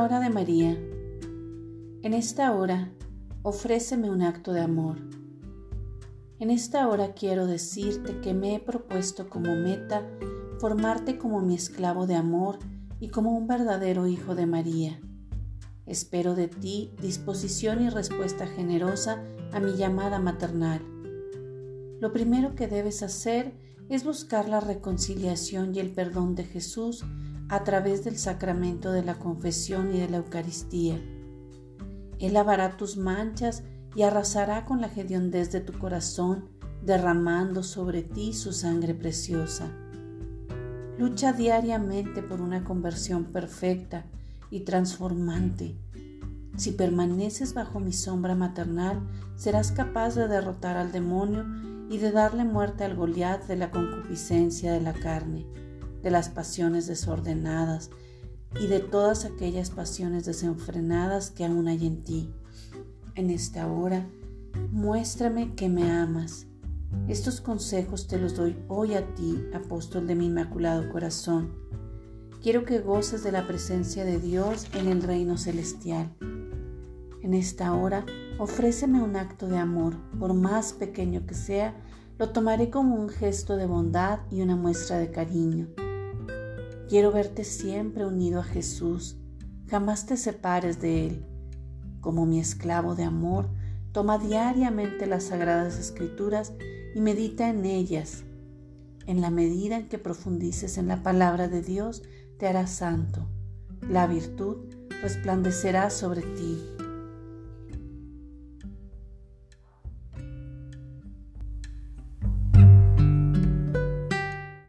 hora de María. En esta hora, ofréceme un acto de amor. En esta hora quiero decirte que me he propuesto como meta formarte como mi esclavo de amor y como un verdadero hijo de María. Espero de ti disposición y respuesta generosa a mi llamada maternal. Lo primero que debes hacer es buscar la reconciliación y el perdón de Jesús a través del sacramento de la confesión y de la Eucaristía. Él lavará tus manchas y arrasará con la hediondez de tu corazón, derramando sobre ti su sangre preciosa. Lucha diariamente por una conversión perfecta y transformante. Si permaneces bajo mi sombra maternal, serás capaz de derrotar al demonio y de darle muerte al Goliat de la concupiscencia de la carne, de las pasiones desordenadas y de todas aquellas pasiones desenfrenadas que aún hay en ti. En esta hora, muéstrame que me amas. Estos consejos te los doy hoy a ti, apóstol de mi inmaculado corazón. Quiero que goces de la presencia de Dios en el reino celestial. En esta hora, ofréceme un acto de amor, por más pequeño que sea, lo tomaré como un gesto de bondad y una muestra de cariño. Quiero verte siempre unido a Jesús, jamás te separes de Él. Como mi esclavo de amor, toma diariamente las sagradas escrituras y medita en ellas. En la medida en que profundices en la palabra de Dios, te harás santo. La virtud resplandecerá sobre ti